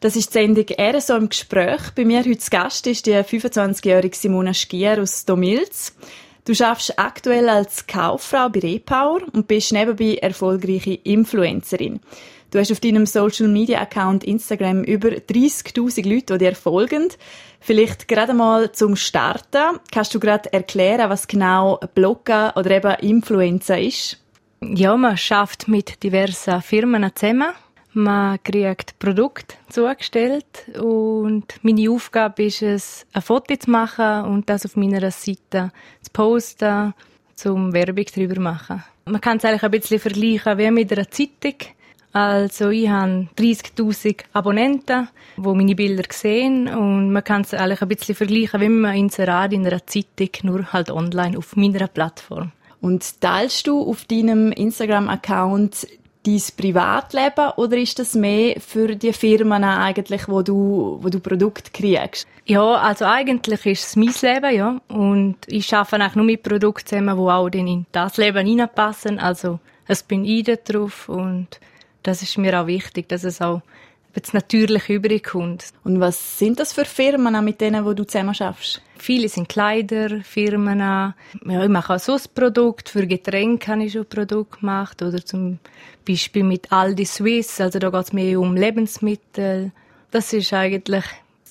Das ist die Sendung «Er so im Gespräch». Bei mir heute zu Gast ist die 25-jährige Simona Stier aus Domilz. Du schaffst aktuell als Kauffrau bei Repower und bist nebenbei erfolgreiche Influencerin. Du hast auf deinem Social Media Account Instagram über 30.000 Leute, die dir folgen. Vielleicht gerade mal zum Starten. Kannst du gerade erklären, was genau Bloggen oder eben Influencer ist? Ja, man schafft mit diversen Firmen zusammen man kriegt Produkte zugestellt und meine Aufgabe ist es, ein Foto zu machen und das auf meiner Seite zu posten, zum Werbung darüber zu machen. Man kann es eigentlich ein bisschen vergleichen wie mit einer Zeitung. Also ich habe 30'000 Abonnenten, die meine Bilder sehen und man kann es eigentlich ein bisschen vergleichen wie man Inserat in einer Zeitung, nur halt online auf meiner Plattform. Und teilst du auf deinem Instagram-Account dein Privatleben oder ist das mehr für die Firmen eigentlich, wo du, wo du Produkte kriegst? Ja, also eigentlich ist es mein Leben, ja. Und ich arbeite auch nur mit Produkten zusammen, die auch in das Leben hineinpassen. Also, es bin ich da drauf und das ist mir auch wichtig, dass es auch jetzt natürlich übrig kommt. Und was sind das für Firmen, mit denen wo du zusammen schaffst? Viele sind Kleiderfirmen. Ja, ich mache auch so ein Produkt. Für Getränke habe ich schon ein Produkt gemacht. Oder zum Beispiel mit Aldi Swiss. Also da geht es mehr um Lebensmittel. Das ist eigentlich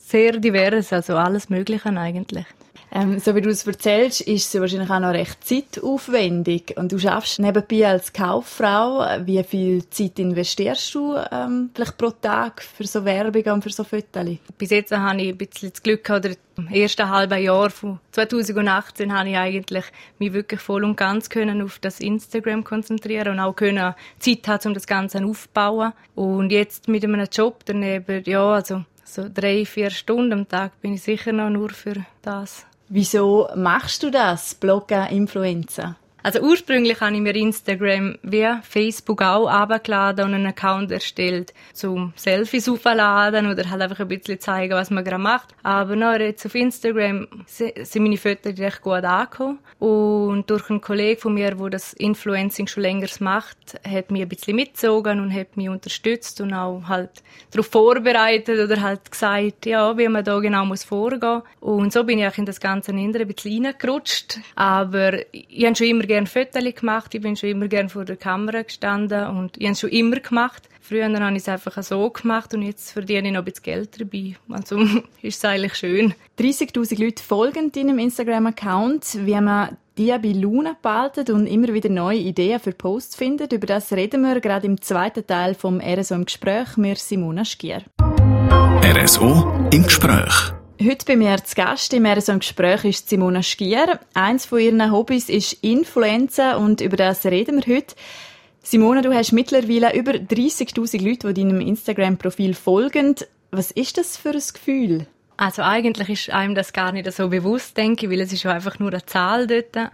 sehr divers, also alles Mögliche eigentlich. Ähm, so wie du es erzählst, ist es wahrscheinlich auch noch recht zeitaufwendig. Und du schaffst nebenbei als Kauffrau. Wie viel Zeit investierst du ähm, vielleicht pro Tag für so Werbung und für so Fotos? Bis jetzt habe ich ein bisschen das Glück gehabt, im ersten halben Jahr von 2018 habe ich eigentlich mich wirklich voll und ganz können auf das Instagram konzentrieren und auch können Zeit haben, um das Ganze aufzubauen. Und jetzt mit einem Job daneben, ja, also so drei, vier Stunden am Tag bin ich sicher noch nur für das. Wieso machst du das, Bloggen, Influencer? Also ursprünglich habe ich mir Instagram wie Facebook auch abgeladen und einen Account erstellt, zum Selfies aufladen oder halt einfach ein bisschen zeigen, was man gerade macht. Aber noch jetzt auf Instagram sind meine Fotos recht gut angekommen. Und durch einen Kollegen von mir, der das Influencing schon länger macht, hat mich ein bisschen mitgezogen und hat mich unterstützt und auch halt darauf vorbereitet oder halt gesagt, ja, wie man da genau muss vorgehen. Und so bin ich auch in das Ganze ein bisschen reingerutscht. Aber ich habe schon immer gerne Fotos gemacht, ich bin schon immer gerne vor der Kamera gestanden und ich habe es schon immer gemacht. Früher habe ich es einfach so gemacht und jetzt verdiene ich noch ein bisschen Geld dabei. Also ist es eigentlich schön. 30'000 Leute folgen deinem Instagram-Account. Wie man die bei Luna behalten und immer wieder neue Ideen für Posts findet, über das reden wir gerade im zweiten Teil vom RSO im Gespräch mit Simona Schier. RSO im Gespräch. Heute bei mir zu Gast im RSO im Gespräch ist Simona Stier. Eins von ihren Hobbys ist Influencer und über das reden wir heute. Simona, du hast mittlerweile über 30.000 Leute, die deinem Instagram-Profil folgen. Was ist das für ein Gefühl? Also eigentlich ist einem das gar nicht so bewusst, denke ich, weil es ist ja einfach nur eine Zahl dort.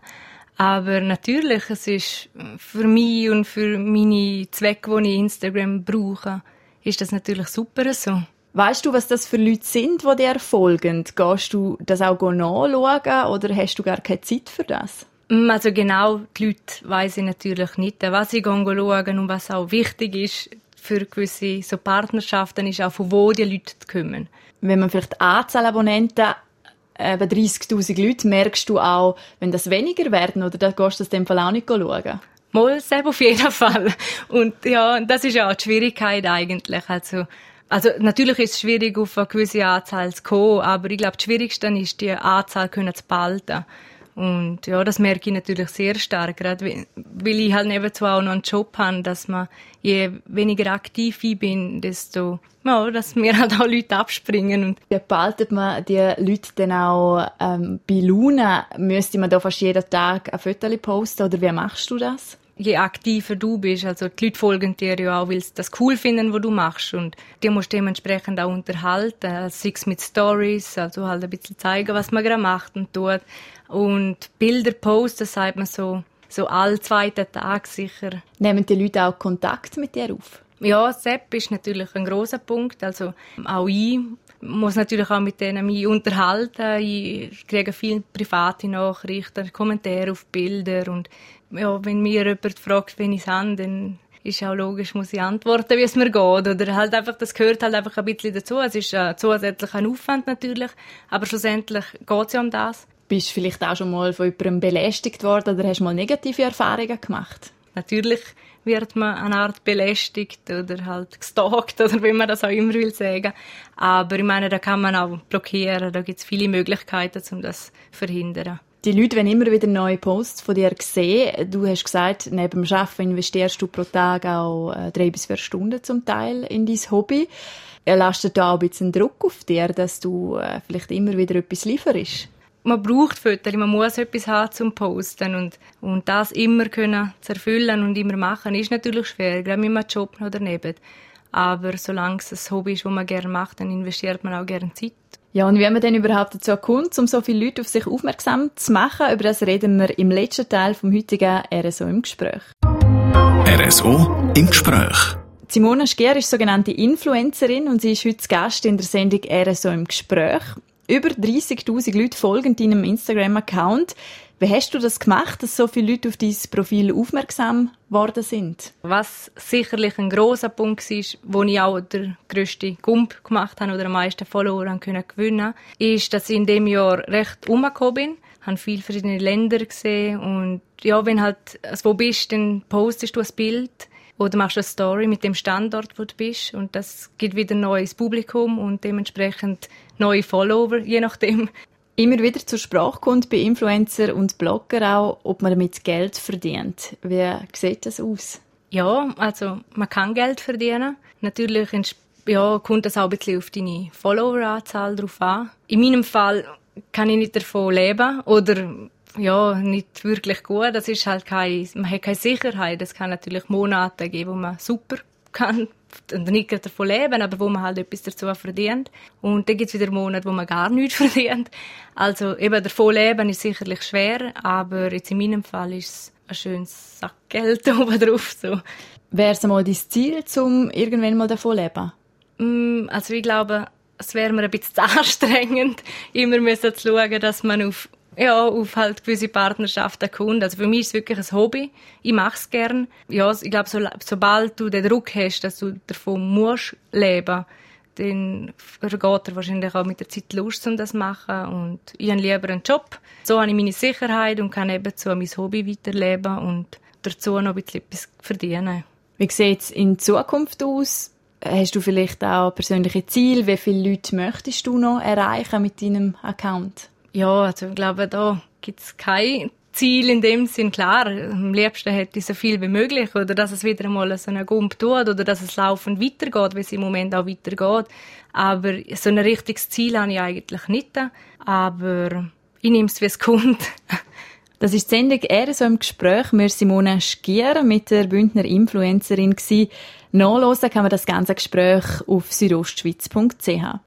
Aber natürlich, es ist für mich und für meine Zwecke, die ich Instagram brauche, ist das natürlich super so. Weißt du, was das für Leute sind, die dir folgen? Gehst du das auch nachschauen oder hast du gar keine Zeit für das? Mm, also genau, die Leute weiss ich natürlich nicht. Was ich schauen und was auch wichtig ist für gewisse so Partnerschaften, ist auch, von wo die Leute kommen. Wenn man vielleicht Anzahl Abonnenten eben 30'000 Leute, merkst du auch, wenn das weniger werden, oder dann gehst du das in dem Fall auch nicht schauen? Mal, selbst auf jeden Fall. Und ja, das ist ja auch die Schwierigkeit eigentlich. Also, also natürlich ist es schwierig, auf eine gewisse Anzahl zu kommen, aber ich glaube, das Schwierigste ist, die Anzahl zu behalten. Und ja, das merke ich natürlich sehr stark, gerade weil ich halt nebenzu auch noch einen Job habe, dass man je weniger aktiv ich bin, desto ja, dass mir halt auch Leute abspringen. Und wie behaltet man die Leute dann auch ähm, bei Luna? Müsste man da fast jeden Tag ein Foto posten oder wie machst du das? Je aktiver du bist, also die Leute folgen dir ja auch, weil sie das cool finden, was du machst und die musst du dementsprechend auch unterhalten, sei es mit Stories, also halt ein bisschen zeigen, was man gerade macht und tut und Bilder posten, sagt man so, so all zweiten Tag sicher. Nehmen die Leute auch Kontakt mit dir auf? Ja, Sepp ist natürlich ein großer Punkt, also auch ich muss natürlich auch mit denen mich unterhalten. Ich kriege viele private Nachrichten, Kommentare auf Bilder und ja, wenn mir jemand fragt, wen ich habe, dann ist auch logisch, muss ich antworten, wie es mir geht. Oder halt einfach, das gehört halt einfach ein bisschen dazu. Es ist ein zusätzlicher Aufwand natürlich, aber schlussendlich geht es ja um das. Bist du vielleicht auch schon mal von jemandem belästigt worden oder hast du mal negative Erfahrungen gemacht? Natürlich wird man eine Art belästigt oder halt gestalkt oder wie man das auch immer will sagen. Aber ich meine, da kann man auch blockieren, da gibt es viele Möglichkeiten, um das zu verhindern. Die Leute wollen immer wieder neue Posts von dir sehen. Du hast gesagt, neben dem Arbeiten investierst du pro Tag auch äh, drei bis vier Stunden zum Teil in dein Hobby. Lastet da auch ein bisschen Druck auf dir, dass du äh, vielleicht immer wieder etwas lieferst? Man braucht Fotos, man muss etwas haben zum Posten und, und das immer können zu erfüllen und immer machen, ist natürlich schwer, gerade mit einem Job noch daneben. Aber solange es ein Hobby ist, das man gerne macht, dann investiert man auch gerne Zeit. Ja, und wie man denn überhaupt dazu kommt, um so viele Leute auf sich aufmerksam zu machen, über das reden wir im letzten Teil vom heutigen RSO im Gespräch. RSO im Gespräch. Simona Schier ist sogenannte Influencerin und sie ist heute Gast in der Sendung RSO im Gespräch. Über 30.000 Leute folgen deinem Instagram-Account. Wie hast du das gemacht, dass so viele Leute auf dein Profil aufmerksam geworden sind? Was sicherlich ein großer Punkt ist, wo ich auch der grösste Gump gemacht habe oder am meisten Follower gewinnen ist, dass ich in dem Jahr recht umgekommen bin. Ich habe viele verschiedene Länder gesehen und ja, wenn halt also wo bist, dann postest du ein Bild oder machst eine Story mit dem Standort, wo du bist und das gibt wieder neues Publikum und dementsprechend neue Follower, je nachdem. Immer wieder zur Sprache kommt bei Influencer und Blogger auch, ob man damit Geld verdient. Wie sieht das aus? Ja, also man kann Geld verdienen. Natürlich ja, kommt das auch ein bisschen auf deine Followeranzahl drauf an. In meinem Fall kann ich nicht davon leben oder ja, nicht wirklich gut. Das ist halt keine, man hat keine Sicherheit. Es kann natürlich Monate geben, wo man super kann und nicht davon leben, aber wo man halt etwas dazu verdient. Und dann gibt es wieder Monate, wo man gar nichts verdient. Also eben davon leben ist sicherlich schwer, aber jetzt in meinem Fall ist es ein schönes Sackgeld oben drauf. So. Wäre es einmal dein Ziel, um irgendwann mal davon leben? Mm, also ich glaube, es wäre mir ein bisschen zu anstrengend, immer müssen zu schauen, dass man auf ja, auf halt gewisse Partnerschaften kommt. Also für mich ist es wirklich ein Hobby. Ich mache es gern. Ja, ich glaube, so, sobald du den Druck hast, dass du davon musst leben, dann vergeht er wahrscheinlich auch mit der Zeit Lust, um das zu machen. Und ich habe lieber einen Job. So habe ich meine Sicherheit und kann eben zu mein Hobby weiterleben und dazu noch ein bisschen etwas verdienen. Wie sieht es in Zukunft aus? Hast du vielleicht auch persönliche Ziele? Wie viele Leute möchtest du noch erreichen mit deinem Account? Ja, also ich glaube, da gibt es kein Ziel in dem Sinn. Klar, am liebsten hätte ich so viel wie möglich oder dass es wieder einmal so einen Gump tut oder dass es laufend weitergeht, wie es im Moment auch weitergeht. Aber so ein richtiges Ziel habe ich eigentlich nicht. Aber ich nehme es, wie es kommt. Das ist die Sendung «Er so im Gespräch». Wir Simone Schier mit der Bündner Influencerin. Nachhören kann man das ganze Gespräch auf südostschweiz.ch.